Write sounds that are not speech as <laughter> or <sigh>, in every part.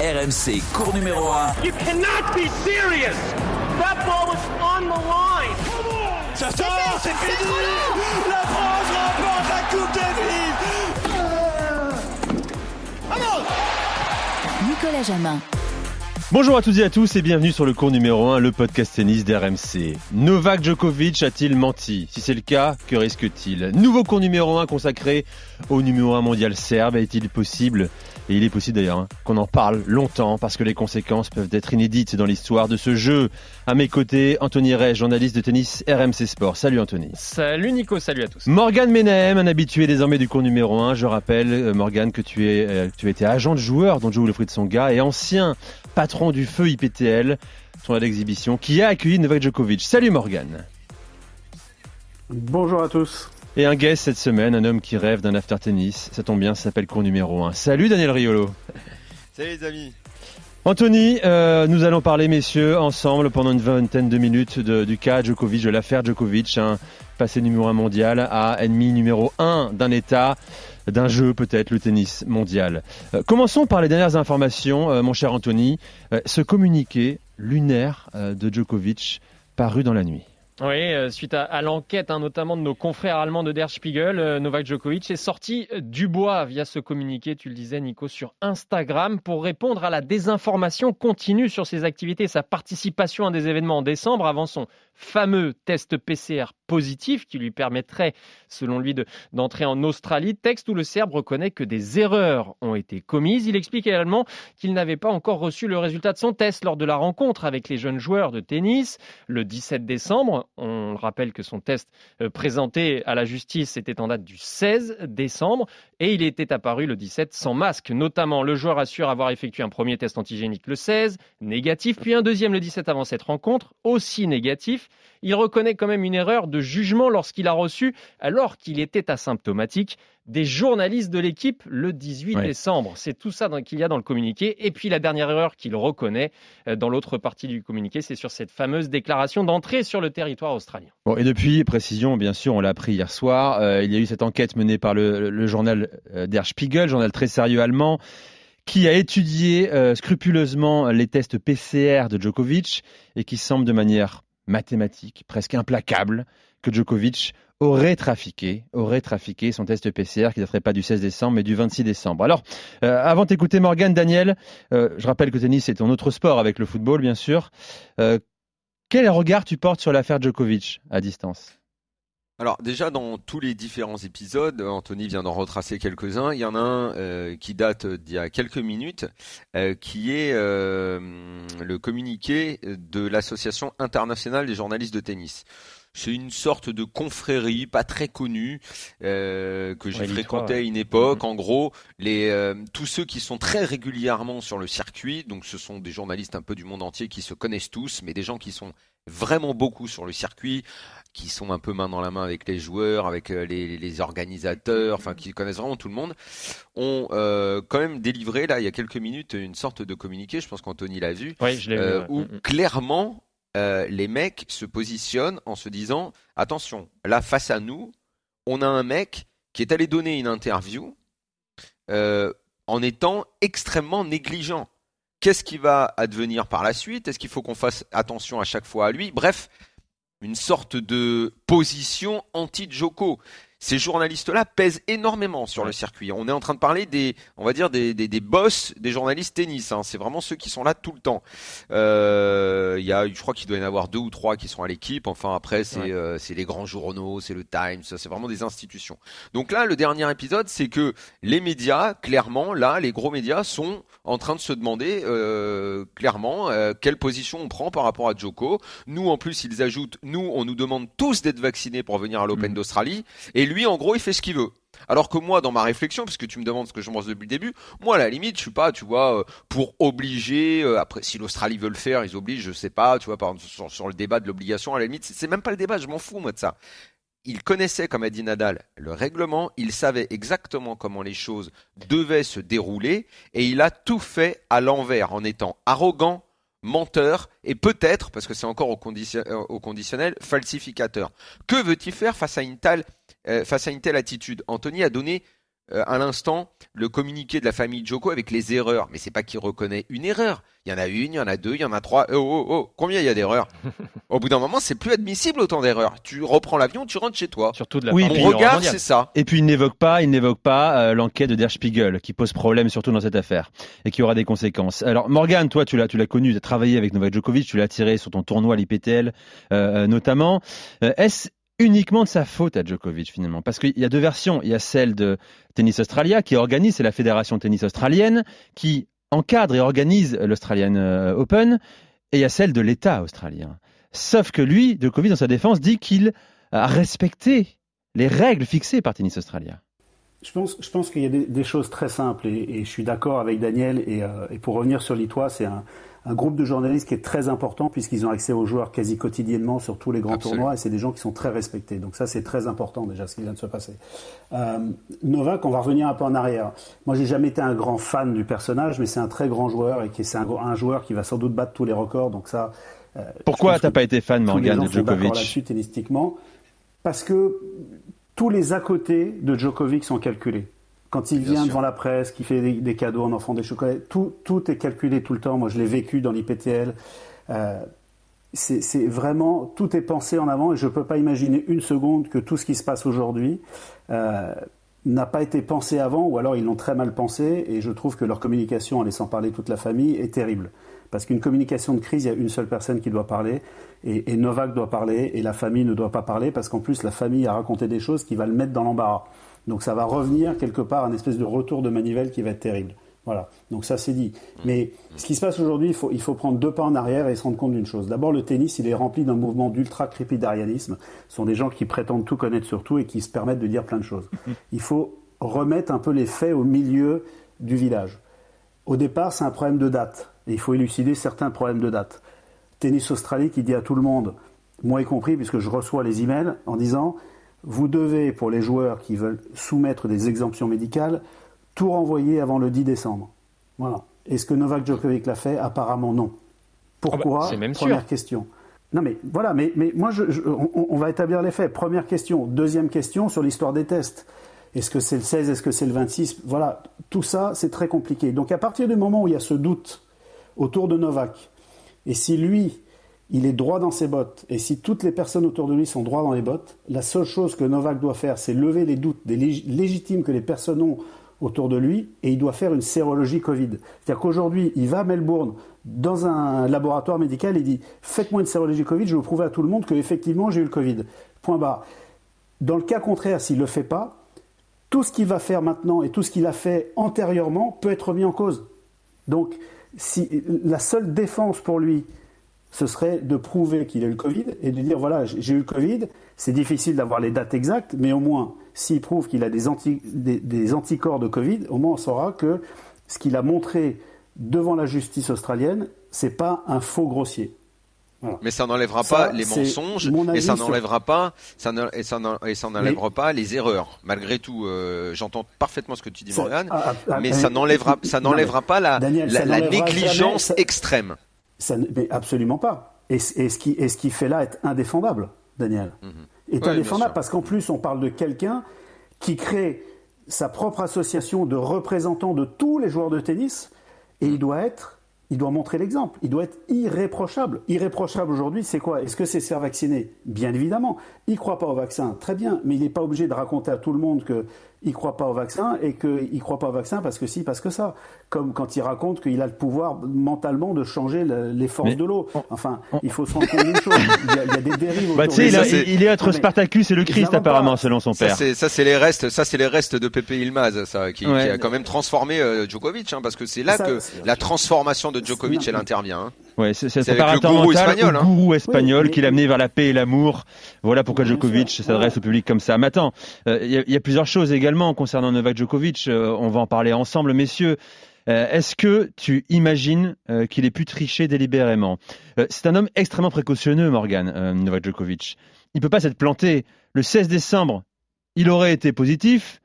RMC, cours numéro 1. You cannot be serious. That ball was on the line. Ça sort, c'est fini. La France remporte la Coupe Davis. Nicolas Jamin. Bonjour à toutes et à tous et bienvenue sur le cours numéro 1, le podcast tennis d'RMC. Novak Djokovic a-t-il menti? Si c'est le cas, que risque-t-il? Nouveau cours numéro 1 consacré au numéro 1 mondial serbe. Est-il possible et il est possible d'ailleurs hein, qu'on en parle longtemps parce que les conséquences peuvent être inédites dans l'histoire de ce jeu. À mes côtés, Anthony Ray, journaliste de tennis RMC Sport. Salut Anthony. Salut Nico, salut à tous. Morgan Menahem, un habitué désormais du cours numéro 1. Je rappelle, euh, Morgan, que tu, es, euh, tu étais agent de joueur dont joue le fruit de son gars et ancien patron du feu IPTL, son d'exhibition, qui a accueilli Novak Djokovic. Salut Morgan. Bonjour à tous. Et un guest cette semaine, un homme qui rêve d'un after tennis. Ça tombe bien, ça s'appelle cours numéro 1. Salut Daniel Riolo. <laughs> Salut les amis. Anthony, euh, nous allons parler, messieurs, ensemble pendant une vingtaine de minutes de, du cas Djokovic, de l'affaire Djokovic, un passé numéro 1 mondial à ennemi numéro 1 d'un État, d'un jeu peut-être, le tennis mondial. Euh, commençons par les dernières informations, euh, mon cher Anthony. Euh, ce communiqué lunaire euh, de Djokovic paru dans la nuit. Oui, euh, suite à, l'enquête hein, notamment de nos confrères allemands de Der Spiegel, euh, Novak Djokovic est sorti euh, du bois via ce communiqué, tu le disais Nico, sur Instagram pour répondre à la désinformation continue sur ses activités, sa participation à des événements en décembre avant son fameux test PCR positif qui lui permettrait, selon lui, de- d'entrer en Australie. Texte où le Serbe reconnaît que des erreurs ont été commises. Il explique également qu'il n'avait pas encore reçu le résultat de son test lors de la rencontre avec les jeunes joueurs de tennis le 17 décembre. On rappelle que son test euh, présenté à la justice était en date du 16 décembre et il était apparu le 17 sans masque. Notamment, le joueur assure avoir effectué un premier test antigénique le 16, négatif, puis un deuxième le 17 avant cette rencontre, aussi négatif. Il reconnaît quand même une erreur de jugement lorsqu'il a reçu, alors qu'il était asymptomatique, des journalistes de l'équipe le 18 Ouais. décembre. C'est tout ça qu'il y a dans le communiqué. Et puis la dernière erreur qu'il reconnaît euh, dans l'autre partie du communiqué, c'est sur cette fameuse déclaration d'entrée sur le territoire australien. Bon, et depuis, précision, bien sûr, on l'a appris hier soir, euh, il y a eu cette enquête menée par le, le journal euh, Der Spiegel, journal très sérieux allemand, qui a étudié euh, scrupuleusement les tests PCR de Djokovic et qui semble de manière mathématique, presque implacable, que Djokovic aurait trafiqué, aurait trafiqué son test PCR qui ne daterait pas du 16 décembre mais du 26 décembre. Alors, euh, avant d'écouter Morgan, Daniel, euh, je rappelle que tennis est un autre sport avec le football, bien sûr. Euh, quel regard tu portes sur l'affaire Djokovic à distance? Alors déjà dans tous les différents épisodes, Anthony vient d'en retracer quelques-uns. Il y en a un euh, qui date d'il y a quelques minutes, euh, qui est euh, le communiqué de l'Association internationale des journalistes de tennis. C'est une sorte de confrérie pas très connue euh, que j'ai Ouais, fréquenté l'I3, à une époque. En gros, les euh, tous ceux qui sont très régulièrement sur le circuit, donc ce sont des journalistes un peu du monde entier qui se connaissent tous, mais des gens qui sont vraiment beaucoup sur le circuit, qui sont un peu main dans la main avec les joueurs, avec euh, les, les organisateurs, enfin qui connaissent vraiment tout le monde, ont euh, quand même délivré là il y a quelques minutes une sorte de communiqué. Je pense qu'Anthony l'a vu, Oui, je l'ai euh, vu. où ouais. Mm, mm. clairement euh, les mecs se positionnent en se disant attention, là face à nous, on a un mec qui est allé donner une interview en étant extrêmement négligent. Qu'est-ce qui va advenir par la suite? Est-ce qu'il faut qu'on fasse attention à chaque fois à lui? Bref, une sorte de position anti-Joko. Ces journalistes-là pèsent énormément sur le circuit. On est en train de parler des, on va dire des, des, des boss des journalistes tennis. hein. C'est vraiment ceux qui sont là tout le temps. Euh, Il y a, je crois qu'il doit y en avoir deux ou trois qui sont à l'équipe. Enfin après, c'est Ouais. euh, c'est les grands journaux, c'est le Times, c'est vraiment des institutions. Donc là, le dernier épisode, c'est que les médias, clairement, là, les gros médias sont en train de se demander euh, clairement euh, quelle position on prend par rapport à Joko. Nous, en plus, ils ajoutent, nous, on nous demande tous d'être vaccinés pour venir à l'Open Mhm. d'Australie, et lui, en gros, il fait ce qu'il veut. Alors que moi, dans ma réflexion, parce que tu me demandes ce que je pense depuis le début, moi, à la limite, je suis pas, tu vois, euh, pour obliger. euh, après, si l'Australie veut le faire, ils obligent. Je sais pas, tu vois, par exemple sur, le débat de l'obligation, à la limite, c'est même pas le débat. Je m'en fous moi de ça. Il connaissait, comme a dit Nadal, le règlement. Il savait exactement comment les choses devaient se dérouler, et il a tout fait à l'envers, en étant arrogant, menteur et peut-être, parce que c'est encore au, euh, au conditionnel, falsificateur. Que veut-il faire face à une telle, euh, face à une telle attitude Anthony a donné euh, à l'instant le communiqué de la famille Joko avec les erreurs. Mais c'est pas qu'il reconnaît une erreur. Il y en a une, il y en a deux, il y en a trois. Oh, oh, oh, combien il y a d'erreurs <laughs> Au bout d'un moment, c'est plus admissible autant d'erreurs. Tu reprends l'avion, tu rentres chez toi. Surtout de la Oui, part Mon regard, c'est ça. Et puis il n'évoque pas, il n'évoque pas euh, l'enquête de Der Spiegel qui pose problème surtout dans cette affaire et qui aura des conséquences. Alors Morgan, toi tu l'as tu l'as connu, tu as travaillé avec Novak Djokovic, tu l'as attiré sur ton tournoi à l'IPTL euh, notamment. Euh, Est-ce uniquement de sa faute à Djokovic finalement Parce qu'il y a deux versions, il y a celle de Tennis Australia qui organise, c'est la fédération tennis australienne qui encadre et organise l'Australian euh, Open et il y a celle de l'État australien. Sauf que lui, Djokovic dans sa défense dit qu'il a respecté les règles fixées par Tennis Australia. Je pense, je pense qu'il y a des, des choses très simples et, et je suis d'accord avec Daniel. Et, euh, et pour revenir sur l'ITOI, c'est un, un groupe de journalistes qui est très important puisqu'ils ont accès aux joueurs quasi quotidiennement sur tous les grands Absolument. tournois et c'est des gens qui sont très respectés. Donc ça, c'est très important déjà ce qui vient de se passer. Euh, Novak, on va revenir un peu en arrière. Moi, j'ai jamais été un grand fan du personnage, mais c'est un très grand joueur et c'est un, un joueur qui va sans doute battre tous les records. Donc ça. euh, Pourquoi t'as pas été fan, Morgan, Djokovic? là-dessus tennistiquement parce que tous les à côté de Djokovic sont calculés. Quand il Bien vient sûr. devant la presse, qu'il fait des, des cadeaux en enfant des chocolats, tout, tout est calculé tout le temps. Moi, je l'ai vécu dans l'IPTL. Euh, c'est c'est vraiment tout est pensé en avant et je ne peux pas imaginer une seconde que tout ce qui se passe aujourd'hui euh, n'a pas été pensé avant ou alors ils l'ont très mal pensé et je trouve que leur communication en laissant parler toute la famille est terrible. Parce qu'une communication de crise, il y a une seule personne qui doit parler et, et Novak doit parler et la famille ne doit pas parler parce qu'en plus la famille a raconté des choses qui va le mettre dans l'embarras. Donc ça va revenir quelque part un espèce de retour de manivelle qui va être terrible. Voilà, donc ça c'est dit. Mais ce qui se passe aujourd'hui, il faut, il faut prendre deux pas en arrière et se rendre compte d'une chose. D'abord, le tennis, il est rempli d'un mouvement d'ultra-crépidarianisme. Ce sont des gens qui prétendent tout connaître sur tout et qui se permettent de dire plein de choses. <laughs> Il faut remettre un peu les faits au milieu du village. Au départ, c'est un problème de date. Et il faut élucider certains problèmes de date. Tennis Australie qui dit à tout le monde, moi y compris, puisque je reçois les emails, en disant vous devez, pour les joueurs qui veulent soumettre des exemptions médicales, tout renvoyer avant le 10 décembre. Voilà. Est-ce que Novak Djokovic l'a fait? Apparemment non. Pourquoi? Bah, c'est même sûr. Première question. Non mais voilà, mais, mais moi je, je- on, on va établir les faits. Première question. Deuxième question sur l'histoire des tests. Est-ce que c'est le 16 Est-ce que c'est le 26 Voilà, tout ça c'est très compliqué. Donc à partir du moment où il y a ce doute autour de Novak, et si lui, il est droit dans ses bottes, et si toutes les personnes autour de lui sont droits dans les bottes, la seule chose que Novak doit faire, c'est lever les doutes légitimes que les personnes ont autour de lui, et il doit faire une sérologie Covid. C'est-à-dire qu'aujourd'hui, il va à Melbourne, dans un laboratoire médical, et dit Faites-moi une sérologie Covid, je vais prouver à tout le monde qu'effectivement j'ai eu le Covid. Point barre. Dans le cas contraire, s'il ne le fait pas, tout ce qu'il va faire maintenant et tout ce qu'il a fait antérieurement peut être mis en cause. Donc, si, la seule défense pour lui, ce serait de prouver qu'il a eu le Covid et de dire voilà, j'ai eu le Covid, c'est difficile d'avoir les dates exactes, mais au moins, s'il prouve qu'il a des, anti- des- des anticorps de Covid, au moins on saura que ce qu'il a montré devant la justice australienne, c'est pas un faux grossier. Mais ça n'enlèvera pas les mensonges et ça sur- n'enlèvera pas ça ne- et ça n'en- et ça n'enlèvera pas les erreurs. Malgré tout, euh, j'entends parfaitement ce que tu dis, Ça- Morgan, ah, ah, mais ah, ça n'enlèvera ça n'enlèvera mais pas la, Daniel, la, ça la n'enlèvera négligence jamais, ça- extrême. Ça, mais absolument pas. Et, ce qui, et ce qui fait là est indéfendable, Daniel. Est Mhm. Bien indéfendable parce qu'en plus, on parle de quelqu'un qui crée sa propre association de représentants de tous les joueurs de tennis et il doit être, il doit montrer l'exemple. Il doit être irréprochable. Irréprochable aujourd'hui, c'est quoi? Est-ce que c'est se faire vacciner? Bien évidemment. Il croit pas au vaccin, très bien, mais il n'est pas obligé de raconter à tout le monde que il croit pas au vaccin et qu'il croit pas au vaccin parce que si, parce que ça. Comme quand il raconte qu'il a le pouvoir mentalement de changer le- les forces Mais de l'eau. on- Enfin, il faut se rendre compte d'une chose. Il y, a, il y a des dérives Bah, il, ça. c'est- il est entre Spartacus et le Christ, pas. apparemment, selon son père. c'est ça c'est les restes ça c'est les restes de Pepe Ilmaz ça qui, Ouais. qui a quand même transformé euh, Djokovic hein, parce que c'est là Ça, que la transformation de Djokovic elle intervient. hein. Ouais, c'est c'est C'est un préparateur gourou mental espagnol, ou hein. gourou espagnol Oui, qui l'a amené vers la paix et l'amour. Voilà pourquoi Bien Djokovic s'adresse au public comme ça. Mais attends, euh, il y, a- il y a plusieurs choses également concernant Novak Djokovic. euh, on va en parler ensemble, messieurs. Euh, Est-ce que tu imagines euh, qu'il ait pu tricher délibérément? Euh, C'est un homme extrêmement précautionneux, Morgan, euh, Novak Djokovic. Il peut pas s'être planté. Le 16 décembre, il aurait été positif.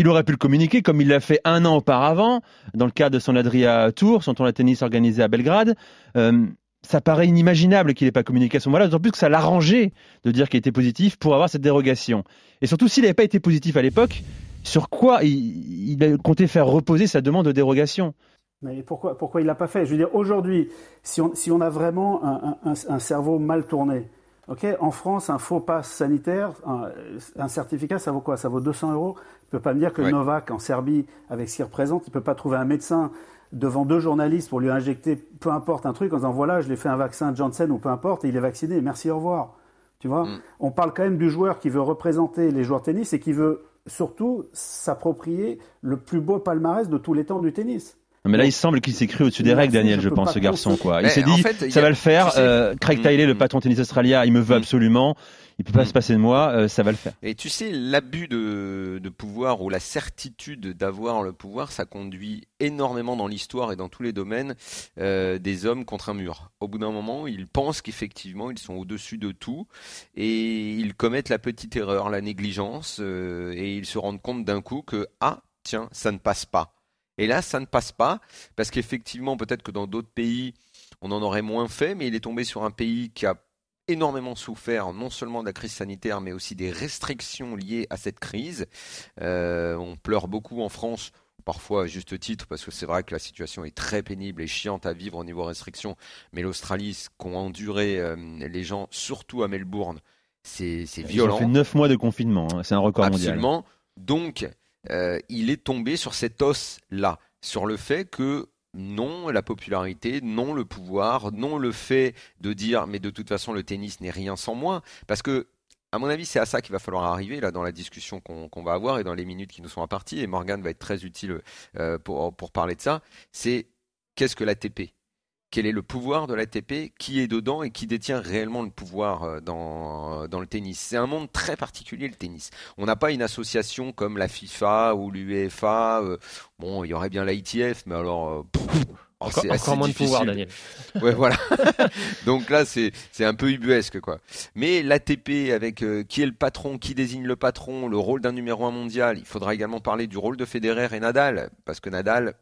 Il aurait pu le communiquer comme il l'a fait un an auparavant, dans le cadre de son Adria Tour, son tournoi de tennis organisé à Belgrade. Euh, ça paraît inimaginable qu'il n'ait pas communiqué à ce moment-là, d'autant plus que ça l'arrangeait de dire qu'il était positif pour avoir cette dérogation. Et surtout, s'il n'avait pas été positif à l'époque, Sur quoi il, comptait faire reposer sa demande de dérogation? Mais pourquoi, pourquoi il l'a pas fait? Je veux dire, aujourd'hui, si on, si on a vraiment un cerveau mal tourné, ok, en France, un faux pass sanitaire, un, un, certificat, ça vaut quoi? Ça vaut 200 euros? Il peut pas me dire que Ouais. Novak, en Serbie, avec ce qu'il représente, il peut pas trouver un médecin devant deux journalistes pour lui injecter, peu importe, un truc en disant voilà, je l'ai fait un vaccin Janssen ou peu importe, et il est vacciné, merci, au revoir. Tu vois? Mm. On parle quand même du joueur qui veut représenter les joueurs de tennis et qui veut surtout s'approprier le plus beau palmarès de tous les temps du tennis. Non, Mais là, il semble qu'il s'est cru au-dessus des règles, Daniel, je pense, ce garçon. Quoi. Il s'est en dit, fait, ça a- va le faire. tu sais- euh, Craig Tiley, le mm. patron tennis australien, il me veut Mm. absolument. Il peut pas Mm. se passer de moi. euh, ça va le faire. Et tu sais, l'abus de, de pouvoir ou la certitude d'avoir le pouvoir, ça conduit énormément dans l'histoire et dans tous les domaines euh, des hommes contre un mur. Au bout d'un moment, ils pensent qu'effectivement, ils sont au-dessus de tout et ils commettent la petite erreur, la négligence, euh, et ils se rendent compte d'un coup que, ah, tiens, ça ne passe pas. Et là, ça ne passe pas parce qu'effectivement, peut-être que dans d'autres pays, on en aurait moins fait, mais il est tombé sur un pays qui a énormément souffert non seulement de la crise sanitaire, mais aussi des restrictions liées à cette crise. Euh, on pleure beaucoup en France, parfois à juste titre, parce que c'est vrai que la situation est très pénible et chiante à vivre au niveau restrictions. Mais l'Australie, ce qu'ont enduré euh, les gens, surtout à Melbourne, c'est c'est Ils ont violent. fait neuf mois de confinement. hein. C'est un record mondial. Absolument. Donc, euh, il est tombé sur cet os-là, sur le fait que non la popularité, non le pouvoir, non le fait de dire mais de toute façon le tennis n'est rien sans moi, parce que à mon avis c'est à ça qu'il va falloir arriver là dans la discussion qu'on va avoir et dans les minutes qui nous sont imparties. Et Morgan va être très utile euh, pour parler de ça. C'est qu'est-ce que l'ATP quel est le pouvoir de l'ATP, qui est dedans et qui détient réellement le pouvoir euh, dans, dans le tennis. C'est un monde très particulier le tennis. On n'a pas une association comme la FIFA ou l'UEFA. euh, bon, il y aurait bien l'ITF, mais alors... euh, pff, oh, Encore, c'est encore moins de pouvoir. Daniel. <laughs> Ouais, voilà. <laughs> Donc là, c'est c'est un peu ubuesque, quoi. Mais l'ATP, avec euh, qui est le patron, qui désigne le patron, le rôle d'un numéro un mondial, il faudra également parler du rôle de Federer et Nadal, parce que Nadal,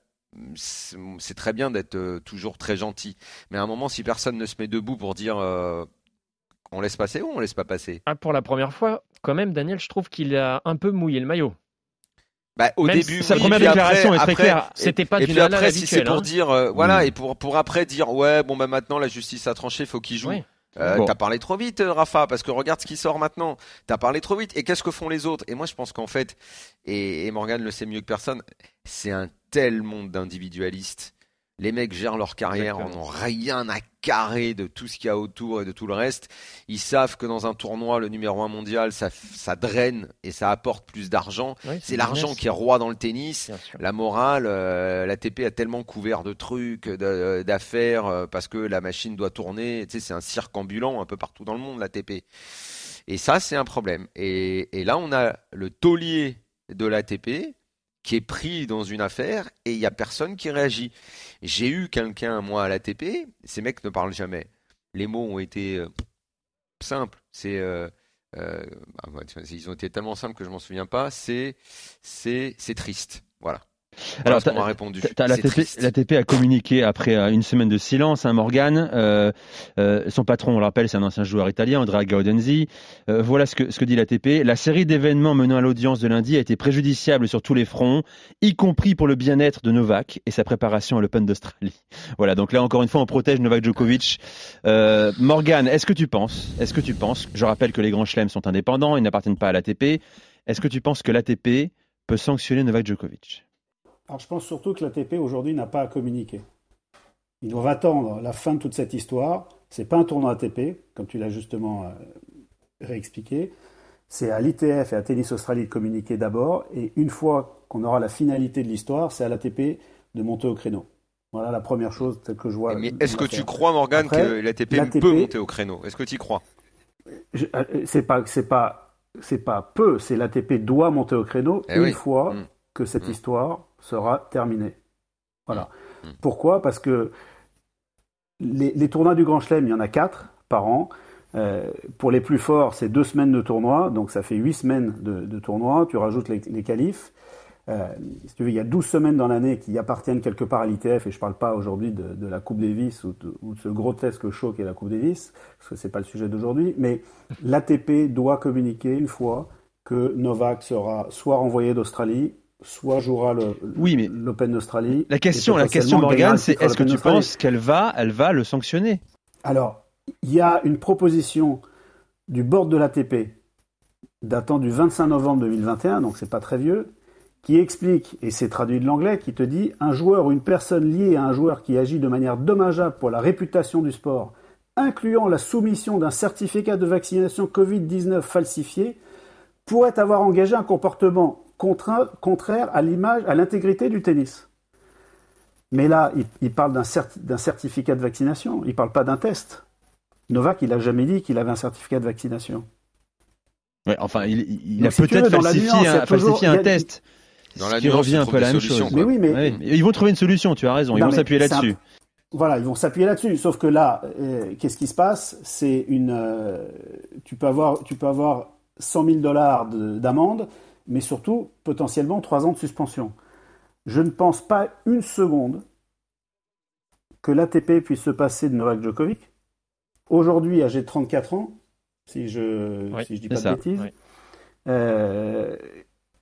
c'est très bien d'être euh, toujours très gentil, mais à un moment, si personne ne se met debout pour dire euh, on laisse passer ou on laisse pas passer, Ah, pour la première fois, quand même, Daniel, je trouve qu'il a un peu mouillé le maillot. bah, au Même début, Sa oui, première après- déclaration est très claire. C'était pas et du puis après, si c'est habituel. pour hein. dire, euh, voilà, Mm. et pour pour après dire, ouais, bon bah maintenant la justice a tranché, faut qu'il joue. Oui. Euh, Bon. T'as parlé trop vite, Rafa, parce que regarde ce qui sort maintenant. T'as parlé trop vite. Et qu'est-ce que font les autres? Et moi, je pense qu'en fait, et, et Morgan le sait mieux que personne, c'est un tel monde d'individualistes. Les mecs gèrent leur carrière, en Exactement. ont rien à carrer de tout ce qu'il y a autour et de tout le reste. Ils savent que dans un tournoi, le numéro un mondial, ça, ça draine et ça apporte plus d'argent. Oui, C'est l'argent qui est roi dans le tennis. La morale, euh, l'ATP a tellement couvert de trucs, de- d'affaires, euh, parce que la machine doit tourner. Tu sais, c'est un cirque ambulant un peu partout dans le monde, l'ATP. Et ça, c'est un problème. Et, et là, on a le taulier de l'ATP qui est pris dans une affaire et il y a personne qui réagit. J'ai eu quelqu'un, moi, à l'ATP, ces mecs ne parlent jamais. Les mots ont été euh, simples. C'est... euh, euh, ah, ils ont été tellement simples que je m'en souviens pas. C'est, c'est triste. Voilà. Voilà Alors, répondu. L'ATP triste. l'ATP a communiqué après euh, une semaine de silence, hein, Morgan. Euh, euh, son patron, on le rappelle, c'est un ancien joueur italien, Andrea Gaudenzi. Euh, voilà ce que, ce que dit l'ATP. La série d'événements menant à l'audience de lundi a été préjudiciable sur tous les fronts, y compris pour le bien-être de Novak et sa préparation à l'Open d'Australie. <laughs> Voilà, donc là encore une fois, on protège Novak Djokovic. Morgan, est-ce que tu penses, est-ce que tu penses, je rappelle que les grands chelems sont indépendants, ils n'appartiennent pas à l'ATP. Est-ce que tu penses que l'ATP peut sanctionner Novak Djokovic? Alors je pense surtout que l'ATP aujourd'hui n'a pas à communiquer. Ils doivent attendre la fin de toute cette histoire. C'est pas un tournoi ATP, comme tu l'as justement euh, réexpliqué. C'est à l'ITF et à Tennis Australie de communiquer d'abord, et une fois qu'on aura la finalité de l'histoire, c'est à l'ATP de monter au créneau. Voilà la première chose telle que je vois. Mais est-ce que tu crois, Morgan, Après, que l'ATP peut monter au créneau? Est-ce que tu y crois? Euh, C'est pas, c'est pas, c'est pas peu. C'est l'ATP doit monter au créneau Eh une oui. fois Mm. que cette Mm. histoire sera terminée. Voilà. Mm. Pourquoi? Parce que les, les tournois du Grand Chelem, il y en a quatre par an. Euh, pour les plus forts, c'est deux semaines de tournoi, donc ça fait huit semaines de, de tournoi. Tu rajoutes les, les qualifs. Euh, si tu veux, il y a 12 semaines dans l'année qui appartiennent quelque part à l'ITF, et je ne parle pas aujourd'hui de, de la Coupe Davis ou de, ou de ce grotesque show qu'est la Coupe Davis, parce que c'est pas le sujet d'aujourd'hui, mais l'ATP doit communiquer une fois que Novak sera soit renvoyé d'Australie, soit jouera le, Oui, mais l'Open d'Australie. La question, la question, Morgan, c'est est-ce que tu penses qu'elle va, elle va le sanctionner? Alors, il y a une proposition du board de l'ATP datant du 25 novembre 2021, donc c'est pas très vieux, qui explique, et c'est traduit de l'anglais, qui te dit un joueur ou une personne liée à un joueur qui agit de manière dommageable pour la réputation du sport, incluant la soumission d'un certificat de vaccination Covid-19 falsifié, pourrait avoir engagé un comportement contraire à l'image, à l'intégrité du tennis. Mais là, il, il parle d'un certi- d'un certificat de vaccination, il parle pas d'un test. Novak, il a jamais dit qu'il avait un certificat de vaccination. Ouais, Enfin, il, a si peut-être falsifié, nuance, un, falsifié un a- test. Dans ce la qui nuance, revient un peu à la même chose. Mais oui, mais Ouais, Ils vont trouver une solution, tu as raison, ils Non, vont s'appuyer là-dessus. Voilà, ils vont s'appuyer là-dessus. Sauf que là, euh, qu'est-ce qui se passe? C'est une. euh, tu peux avoir, tu peux avoir 100 000 dollars de- d'amende, mais surtout potentiellement 3 ans de suspension. Je ne pense pas une seconde que l'ATP puisse se passer de Novak Djokovic. Aujourd'hui, âgé de 34 ans, si je Oui, si je dis pas ça. de bêtises. Oui. Euh,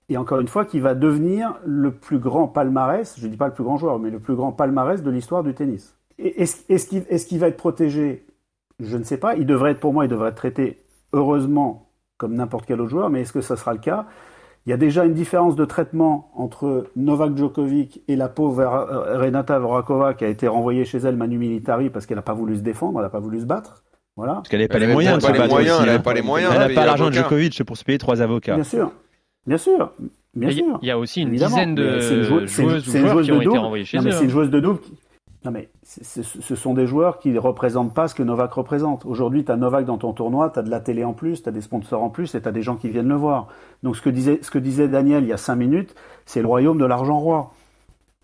et encore une fois, qui va devenir le plus grand palmarès, je ne dis pas le plus grand joueur, mais le plus grand palmarès de l'histoire du tennis. Qu'il est-ce qu'il va être protégé? Je ne sais pas. Il devrait être, pour moi, il devrait être traité heureusement comme n'importe quel autre joueur, mais est-ce que ça sera le cas? Il y a déjà une différence de traitement entre Novak Djokovic et la pauvre euh, Renata Vorakova qui a été renvoyée chez elle manu militari parce qu'elle n'a pas voulu se défendre, elle n'a pas voulu se battre. Voilà. Parce qu'elle n'avait pas les moyens de pas se les battre moyens, elle hein. avait pas les moyens Elle n'a pas l'argent de. Djokovic pour se payer trois avocats. Bien sûr, bien sûr, bien sûr. il y a aussi une Évidemment, dizaine de joueuses ou c'est une joueurs joueuse qui ont été double. renvoyés chez Non, eux. c'est une hein. joueuse de double. qui- Non, mais ce sont des joueurs qui ne représentent pas ce que Novak représente. Aujourd'hui, tu as Novak dans ton tournoi, tu as de la télé en plus, tu as des sponsors en plus et tu as des gens qui viennent le voir. Donc ce que disait, ce que disait Daniel il y a cinq minutes, c'est le royaume de l'argent roi.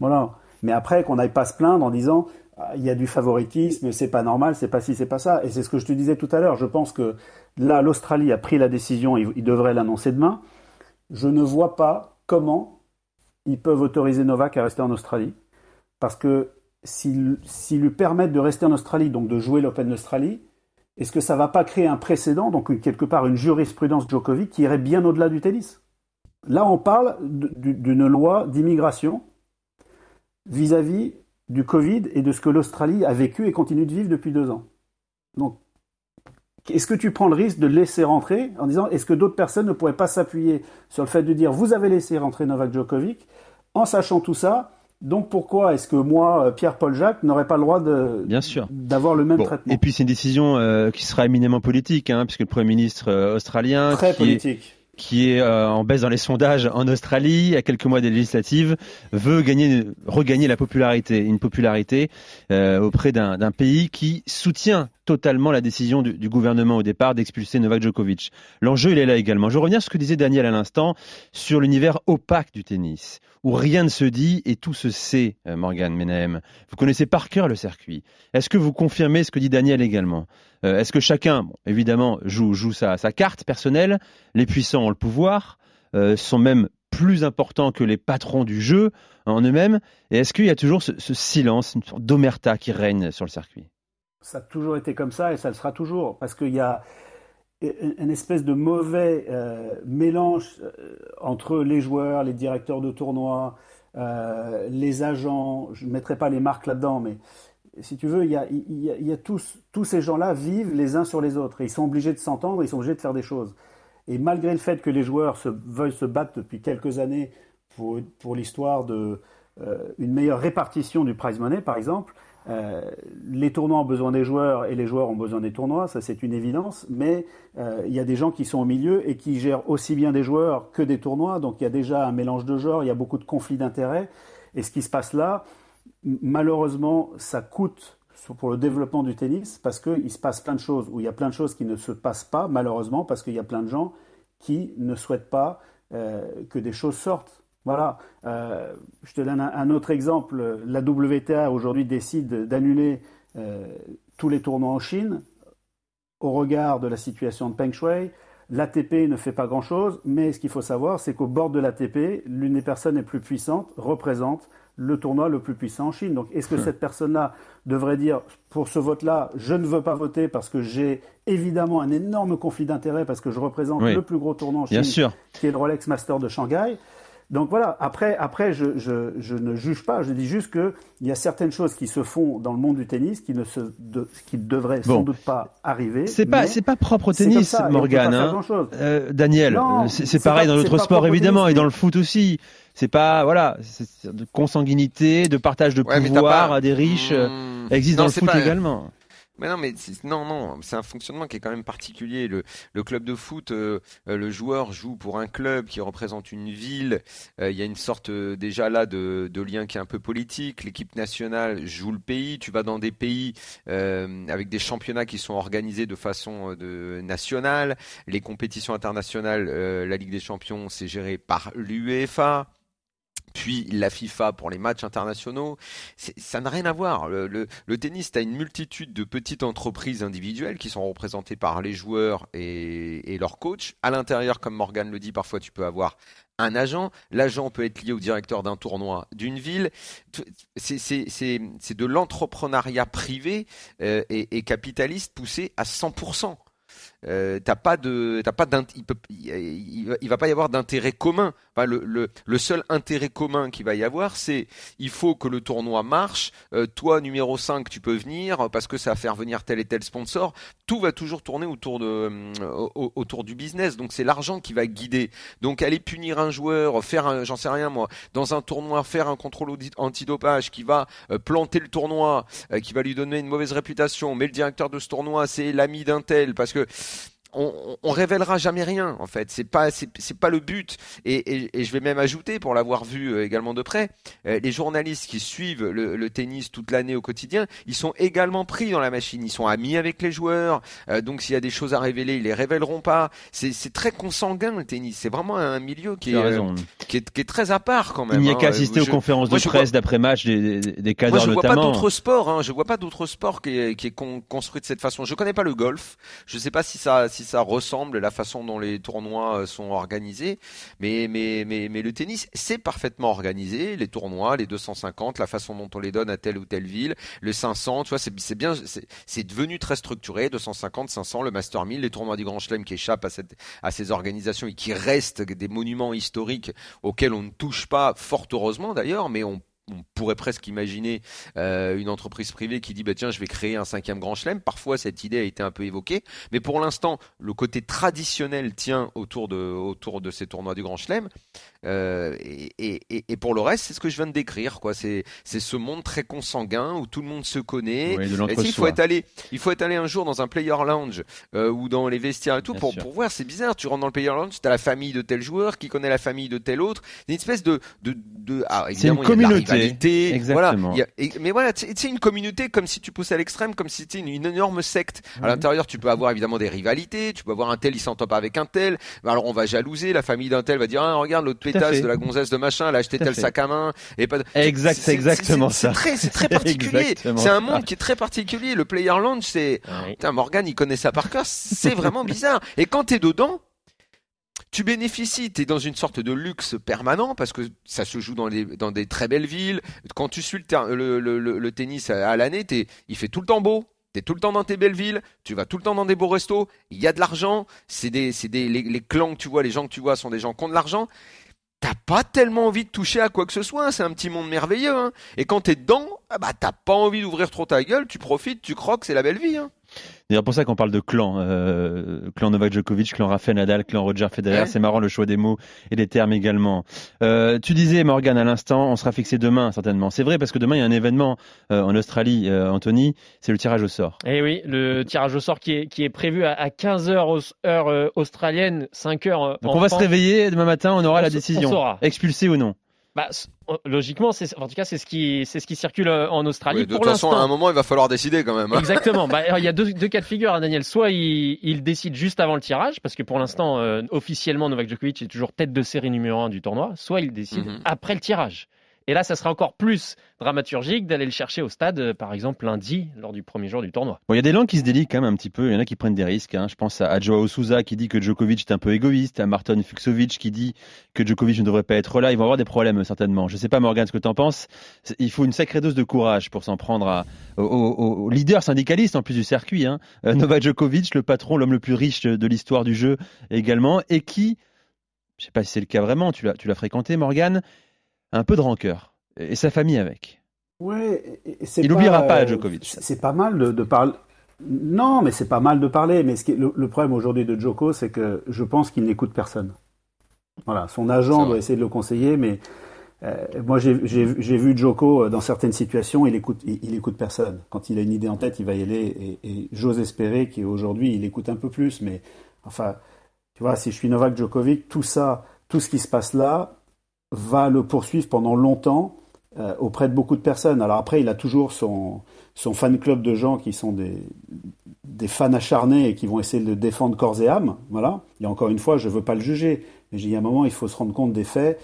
Voilà. Mais après, qu'on n'aille pas se plaindre en disant Ah, il y a du favoritisme, c'est pas normal, c'est pas ci, c'est pas ça. Et c'est ce que je te disais tout à l'heure. Je pense que là, l'Australie a pris la décision, il, il devrait l'annoncer demain. Je ne vois pas comment ils peuvent autoriser Novak à rester en Australie. Parce que s'ils lui permettent de rester en Australie, donc de jouer l'Open d'Australie, est-ce que ça va pas créer un précédent, donc quelque part une jurisprudence Djokovic qui irait bien au-delà du tennis? Là, on parle d'une loi d'immigration vis-à-vis du Covid et de ce que l'Australie a vécu et continue de vivre depuis deux ans. Donc, est-ce que tu prends le risque de laisser rentrer en disant est-ce que d'autres personnes ne pourraient pas s'appuyer sur le fait de dire vous avez laissé rentrer Novak Djokovic en sachant tout ça donc pourquoi est-ce que moi, euh, Pierre-Paul Jacques, n'aurais pas le droit de, Bien sûr. d'avoir le même Bon, traitement Et puis c'est une décision euh, qui sera éminemment politique, hein, puisque le Premier ministre euh, australien, Très qui est, politique. qui est euh, en baisse dans les sondages en Australie, à quelques mois des législatives, veut gagner, regagner la popularité, une popularité euh, auprès d'un pays qui soutient totalement la décision du, gouvernement au départ d'expulser Novak Djokovic. L'enjeu, il est là également. Je reviens sur ce que disait Daniel à l'instant sur l'univers opaque du tennis, où rien ne se dit et tout se sait, euh, Morgan Menahem. Vous connaissez par cœur le circuit. Est-ce que vous confirmez ce que dit Daniel également? Euh, Est-ce que chacun, évidemment, joue, sa carte personnelle Les puissants ont le pouvoir, euh, sont même plus importants que les patrons du jeu en eux-mêmes. Et est-ce qu'il y a toujours ce, ce silence, une sorte d'omerta qui règne sur le circuit? Ça a toujours été comme ça et ça le sera toujours parce qu'il y a une espèce de mauvais euh, mélange euh, entre les joueurs, les directeurs de tournois, euh, les agents. Je ne mettrai pas les marques là-dedans, mais si tu veux, il y a, tous, ces gens-là vivent les uns sur les autres ils sont obligés de s'entendre, ils sont obligés de faire des choses. Et malgré le fait que les joueurs se, veuillent se battre depuis quelques années pour, l'histoire de euh, meilleure répartition du prize money, par exemple, euh, les tournois ont besoin des joueurs et les joueurs ont besoin des tournois, ça c'est une évidence, mais euh, il y a des gens qui sont au milieu et qui gèrent aussi bien des joueurs que des tournois, donc il y a déjà un mélange de genres, il y a beaucoup de conflits d'intérêts, et ce qui se passe là, malheureusement, ça coûte pour le développement du tennis parce qu'il se passe plein de choses, où il y a plein de choses qui ne se passent pas, malheureusement, parce qu'il y a plein de gens qui ne souhaitent pas euh, que des choses sortent. Voilà. Euh, je te donne un, un autre exemple. La WTA aujourd'hui décide d'annuler euh, tous les tournois en Chine au regard de la situation de Peng Shuai. L'ATP ne fait pas grand-chose, mais ce qu'il faut savoir, c'est qu'au bord de l'ATP, l'une des personnes les plus puissantes représente le tournoi le plus puissant en Chine. Donc, est-ce que cette personne-là devrait dire, pour ce vote-là, je ne veux pas voter parce que j'ai évidemment un énorme conflit d'intérêts parce que je représente Oui. le plus gros tournant en Bien Chine, sûr. qui est le Rolex Master de Shanghai. Donc voilà, après, après je, je, je ne juge pas, je dis juste qu'il y a certaines choses qui se font dans le monde du tennis qui ne se, de, qui devraient Bon. sans doute pas arriver. C'est pas, c'est pas propre au tennis, ça, et on peut Morgan. pas faire hein. Euh, Daniel, euh, c'est pareil pas- dans d'autres sports évidemment tennis, et dans le foot aussi. C'est pas voilà, de consanguinité, de partage de Ouais, pouvoir pas- à des riches. euh, Mmh. existe Non, dans le foot pas- également. Mais non, mais non, non, c'est un fonctionnement qui est quand même particulier. Le, club de foot, euh, euh, le joueur joue pour un club qui représente une ville. Euh, Il y a une sorte déjà là de, lien qui est un peu politique. L'équipe nationale joue le pays. Tu vas dans des pays avec des championnats qui sont organisés de façon nationale. Les compétitions internationales, la Ligue des Champions, c'est géré par l'UEFA. Puis la FIFA pour les matchs internationaux, ça n'a rien à voir. Le, tennis, tu as une multitude de petites entreprises individuelles qui sont représentées par les joueurs et, leurs coachs. À l'intérieur, comme Morgan le dit, parfois tu peux avoir un agent. L'agent peut être lié au directeur d'un tournoi d'une ville. C'est de l'entrepreneuriat privé euh, et, et capitaliste poussé à 100%. Euh, t'as pas de, il, peut- il, il va, pas y avoir d'intérêt commun. Enfin, le, seul intérêt commun qu'il va y avoir, c'est il faut que le tournoi marche. Euh, toi, numéro 5, tu peux venir parce que ça va faire venir tel et tel sponsor. Tout va toujours tourner autour de, euh, au- autour du business. Donc c'est l'argent qui va guider. Donc aller punir un joueur, faire, j'en sais rien moi, dans un tournoi, faire un contrôle antidopage qui va euh, planter le tournoi, euh, qui va lui donner une mauvaise réputation. Mais le directeur de ce tournoi, c'est l'ami d'un tel parce que on, on révélera jamais rien en fait. C'est pas c'est pas le but. Et, et, et je vais même ajouter pour l'avoir vu euh, également de près, euh, les journalistes qui suivent le, le tennis toute l'année au quotidien, ils sont également pris dans la machine. Ils sont amis avec les joueurs. Euh, donc s'il y a des choses à révéler, ils les révéleront pas. C'est très consanguin le tennis. C'est vraiment un milieu qui est, euh, qui est qui est très à part quand même. Il n'y a hein. qu'à assister Je- aux conférences moi, de presse d'après-match des, des, des cadres moi, je vois pas d'autres sports. Hein. Je vois pas d'autres sports qui est, qui est con- construit de cette façon. Je connais pas le golf. Je sais pas si ça, si ça ressemble la façon dont les tournois euh, sont organisés. Mais, mais, mais, mais le tennis, c'est parfaitement organisé. Les tournois, les 250, la façon dont on les donne à telle ou telle ville, le 500, tu vois, c'est bien, c'est devenu très structuré. 250, 500, le Master 1000, les tournois du Grand Chelem qui échappent à cette, à ces organisations et qui restent des monuments historiques auxquels on ne touche pas, fort heureusement d'ailleurs, mais on on pourrait presque imaginer euh, une entreprise privée qui dit bah tiens je vais créer un cinquième grand chelem. Parfois cette idée a été un peu évoquée, mais pour l'instant le côté traditionnel tient autour de autour de ces tournois du grand chelem. Euh, et, et, et- pour le reste c'est ce que je viens de décrire quoi. C'est c'est ce monde très consanguin où tout le monde se connaît. Oui, Et il faut être allé, il faut être allé un jour dans un player lounge euh, ou dans les vestiaires et tout Bien pour, sûr. pour voir. C'est bizarre. Tu rentres dans le player lounge, t'as la famille de tel joueur qui connaît la famille de tel autre. C'est une espèce de de, de ah, C'est une évidemment, la communauté. Rivalité. Exactement. Voilà. A- et- mais voilà, tu sais, c'est une communauté comme si tu poussais à l'extrême, comme si c'était une, une énorme secte. À l'intérieur, tu peux avoir évidemment des rivalités. Tu peux avoir un tel, il s'entend pas avec un tel. Alors on va jalouser. La famille d'un tel va dire, ah, regarde l'autre pétasse de la gonzesse de machin, elle a acheté tel fait. sac à main et pas. de- Exact, c'est exactement c'est- ça. C'est très, c'est très <laughs> particulier. C'est un monde qui est très particulier. Le player lounge, c'est Oui. Morgan, il connaît ça par cœur. C'est vraiment bizarre. Et quand t'es dedans, tu bénéficies. T'es dans une sorte de luxe permanent parce que ça se joue dans, les, dans des très belles villes. Quand tu suis le, le, le- le- tennis à, à l'année, il fait tout le temps beau. T'es tout le temps dans tes belles villes, tu vas tout le temps dans des beaux restos, il y a de l'argent, c'est des, c'est des, les, les clans que tu vois, les gens que tu vois sont des gens qui ont de l'argent. T'as pas tellement envie de toucher à quoi que ce soit, c'est un petit monde merveilleux. Hein. Et quand t'es dedans, ah bah t'as pas envie d'ouvrir trop ta gueule, tu profites, tu croques, c'est la belle vie. Hein. D'ailleurs, pour ça qu'on parle de clan, euh, clan Novak Djokovic, clan Rafael Nadal, clan Roger Federer. Ouais. C'est marrant le choix des mots et des termes également. Euh, tu disais, Morgan, à l'instant, on sera fixé demain, certainement. C'est vrai, parce que demain, il y a un événement euh, en Australie, Anthony, c'est le tirage au sort. Eh oui, le tirage au sort qui est, qui est prévu à, à 15h heure euh, australienne, 5h euh, Donc en on va se réveiller, demain matin, on aura On la décision. saura. Expulsé ou non Bah, logiquement, c'est, en tout cas, c'est ce qui, c'est ce qui circule euh, en Australie. De Pour toute façon, à un moment, il va falloir décider quand même. hein. Exactement. <laughs> Bah, alors, il y a deux, deux cas de figure, hein, Daniel. Soit il, il décide juste avant le tirage, parce que pour l'instant, euh, officiellement, Novak Djokovic est toujours tête de série numéro un du tournoi. Soit il décide Mhm. après le tirage. Et là, ça serait encore plus dramaturgique d'aller le chercher au stade, euh, par exemple lundi, lors du premier jour du tournoi. Bon, il y a des langues qui se délient quand même un petit peu. Il y en a qui prennent des risques. Hein. Je pense à Joao Souza qui dit que Djokovic est un peu égoïste, à Martin Fuxovic qui dit que Djokovic ne devrait pas être là. Ils vont avoir des problèmes certainement. Je sais pas, Morgan, ce que tu en penses. Il faut une sacrée dose de courage pour s'en prendre à, au, leader syndicaliste en plus du circuit. Hein. Euh, Novak Djokovic, le patron, l'homme le plus riche de l'histoire du jeu également, et qui, je sais pas si c'est le cas vraiment, tu l'as fréquenté, Morgan, a un peu de rancœur et sa famille avec. Ouais, il n'oubliera pas Djokovic. C'est pas mal de, parler. Non, mais c'est pas mal de parler. Mais ce qui le, problème aujourd'hui de Djoko, c'est que je pense qu'il n'écoute personne. Voilà, son agent doit essayer de le conseiller, mais euh, moi j'ai vu Djoko euh, dans certaines situations, il écoute, il, écoute personne. Quand il a une idée en tête, il va y aller. Et, j'ose espérer qu'aujourd'hui il écoute un peu plus. Mais enfin, tu vois, si je suis Novak Djokovic, tout ça, tout ce qui se passe là, va le poursuivre pendant longtemps euh, auprès de beaucoup de personnes. Alors après, il a toujours son, son fan club de gens qui sont des, des fans acharnés et qui vont essayer de le défendre corps et âme. Voilà. Et encore une fois, je ne veux pas le juger, mais il y a un moment, il faut se rendre compte des faits.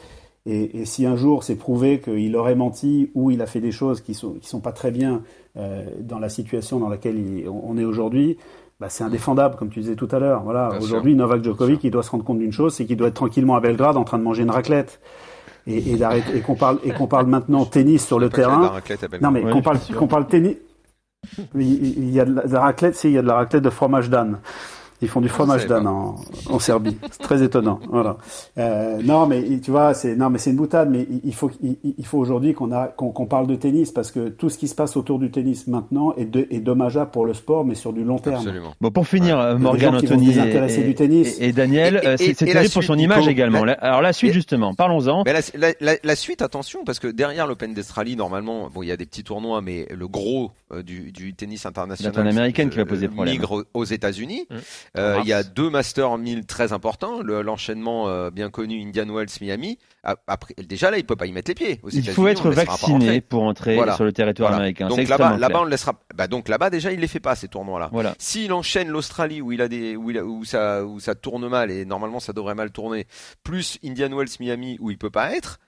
Et, si un jour c'est prouvé qu'il aurait menti ou il a fait des choses qui sont qui sont pas très bien euh, dans la situation dans laquelle on est aujourd'hui, bah, c'est indéfendable, comme tu disais tout à l'heure. Voilà. Aujourd'hui, Novak Djokovic, il doit se rendre compte d'une chose, c'est qu'il doit être tranquillement à Belgrade en train de manger une raclette et, et qu'on parle et qu'on parle maintenant tennis sur le terrain. Non mais qu'on parle qu'on parle tennis. Il y a de la raclette, si il y a de la raclette de fromage d'âne. Ils font du fromage d'âne en, en, Serbie. C'est très étonnant. Voilà. Euh, non, mais tu vois, c'est non, mais c'est une boutade. Mais il faut il, faut aujourd'hui qu'on a qu'on parle de tennis parce que tout ce qui se passe autour du tennis maintenant est, de, est dommageable pour le sport, mais sur du long terme. Absolument. Bon, pour finir, ouais. Morgan Anthony et, du tennis. et, Daniel, euh, c'est terrible pour son image également. Alors la suite justement, parlons-en. La, la, la, la, suite, attention, parce que derrière l'Open d'Australie, normalement, bon, il y a des petits tournois, mais le gros euh, du, du, tennis international, américaine qui va poser problème. Migre aux États-Unis. Mmh. Euh, il y a deux Masters 1000 très importants, l'enchaînement euh, bien connu Indian Wells Miami. Après, déjà là, il peut pas y mettre les pieds. il faut être vacciné pour entrer sur le territoire américain. Donc là-bas, là-bas on le laissera. Bah donc là-bas déjà, il les fait pas ces tournois-là. Voilà. S'il enchaîne l'Australie où il a des où, il où ça où ça tourne mal et normalement ça devrait mal tourner, plus Indian Wells Miami où il peut pas être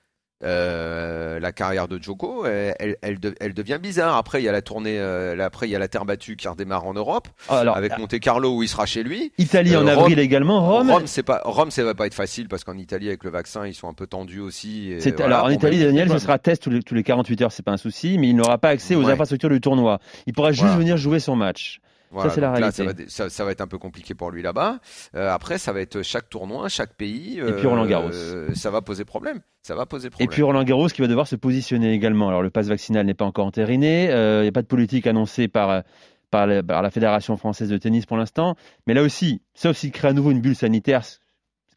euh, la carrière de Joko, elle, elle, elle, devient bizarre. Après, il y a la tournée, euh, après il y a la terre battue qui redémarre en Europe, ah, Alors, avec Monte Carlo où il sera chez lui. Italie en euh, avril également. Rome. Rome, c'est pas Rome, ça va pas être facile parce qu'en Italie avec le vaccin, ils sont un peu tendus aussi. alors en Italie, Daniel, ce sera test tous les, tous les 48 heures, c'est pas un souci, mais il n'aura pas accès aux infrastructures du tournoi. Il pourra juste venir jouer son match ça, c'est la réalité. ça, va, être un peu compliqué pour lui là-bas. Euh, après, ça va être chaque tournoi, chaque pays. et puis Roland Garros. Euh, ça va poser problème. Ça va poser problème. Et puis Roland Garros qui va devoir se positionner également. Alors le pass vaccinal n'est pas encore entériné. Euh, il n'y a pas de politique annoncée par, par, la Fédération française de tennis pour l'instant. Mais là aussi, sauf s'il crée à nouveau une bulle sanitaire,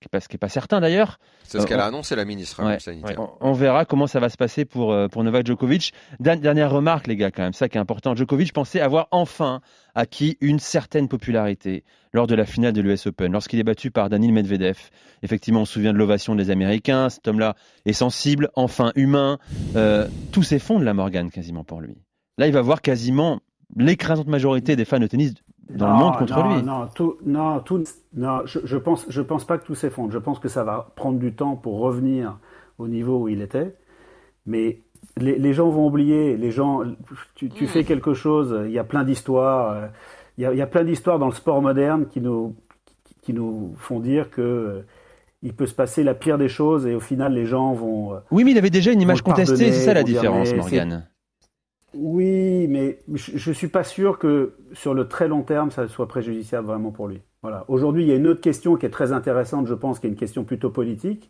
qui n'est pas, certain d'ailleurs. C'est ce qu'elle a annoncé, la ministre. Hein, on, verra comment ça va se passer pour, euh, pour Novak Djokovic. Dernière remarque, les gars, quand même, ça qui est important. Djokovic pensait avoir enfin acquis une certaine popularité lors de la finale de l'US Open, lorsqu'il est battu par Daniil Medvedev. Effectivement, on se souvient de l'ovation des Américains. Cet homme-là est sensible, enfin humain. Euh, tout s'effondre, la Morgane, quasiment pour lui. Là, il va voir quasiment l'écrasante majorité des fans de tennis dans le monde contre lui. Non, tout, non, tout, non je, je, pense, je pense pas que tout s'effondre. Je pense que ça va prendre du temps pour revenir au niveau où il était. Mais les, les gens vont oublier. Les gens, tu, tu fais quelque chose. Il y a plein d'histoires. Euh, il y, a, il y a plein d'histoires dans le sport moderne qui nous, qui nous font dire que euh, il peut se passer la pire des choses et au final les gens vont. Euh, oui, mais il avait déjà une image contestée. C'est ça la différence, Morgane. Oui, mais je ne suis pas sûr que sur le très long terme, ça soit préjudiciable vraiment pour lui. Voilà. Aujourd'hui, il y a une autre question qui est très intéressante, je pense, qui est une question plutôt politique,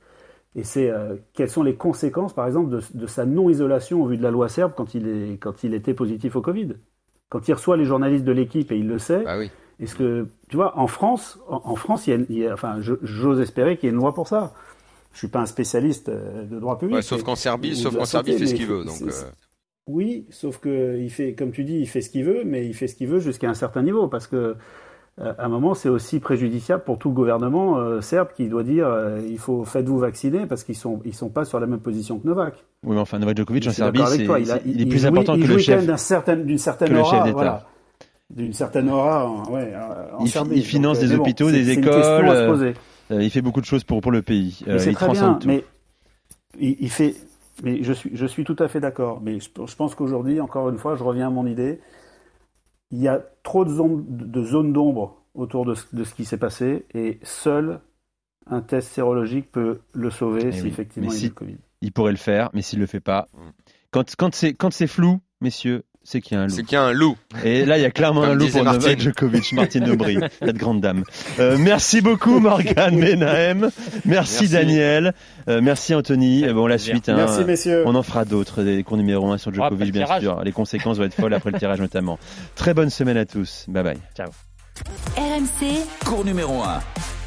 et c'est euh, quelles sont les conséquences, par exemple, de, sa non-isolation au vu de la loi serbe quand il, est, quand il était positif au Covid? Quand il reçoit les journalistes de l'équipe et il le sait. Ah oui. Est-ce que, tu vois, en France, en, France, il y a, enfin, j'ose espérer qu'il y ait une loi pour ça. Je suis pas un spécialiste euh, de droit public. sauf qu'en Serbie, sauf qu'en Serbie, il fait ce qu'il veut. Donc, euh. Oui, sauf que il fait, comme tu dis, il fait ce qu'il veut, mais il fait ce qu'il veut jusqu'à un certain niveau, parce que euh, à un moment, c'est aussi préjudiciable pour tout gouvernement euh, serbe qui doit dire euh, il faut faites-vous vacciner parce qu'ils sont ils sont pas sur la même position que Novak. Oui, mais enfin Novak Djokovic en Serbie, il, est plus important que le chef d'une certaine d'une certaine aura, voilà. d'une certaine aura, ouais, en il, Serbie. Il finance des hôpitaux, des écoles. il fait beaucoup de choses pour pour le pays. c'est très bien, mais il, fait mais je suis, je suis tout à fait d'accord. Mais je, je pense qu'aujourd'hui, encore une fois, je reviens à mon idée. Il y a trop de zones de zones d'ombre autour de, ce- de ce qui s'est passé et seul un test sérologique peut le sauver Eh si oui, effectivement mais il si- a le Covid. Il pourrait le faire, mais s'il le fait pas, quand c'est flou, messieurs, c'est qu'il y a un loup. C'est qu'il y a un loup. Et là, il y a clairement Comme un loup pour Novak. Djokovic, Martine Aubry, <laughs> cette grande dame. Euh, merci beaucoup Morgane Menahem, merci, Merci. Daniel, Euh, merci Anthony. Avec bon, la suite, hein, Merci messieurs. on en fera d'autres, des cours numéro 1 sur après Djokovic, bien tirage. sûr. Les conséquences vont être folles après le tirage notamment. Très bonne semaine à tous. Bye bye. RMC, Cours numéro 1.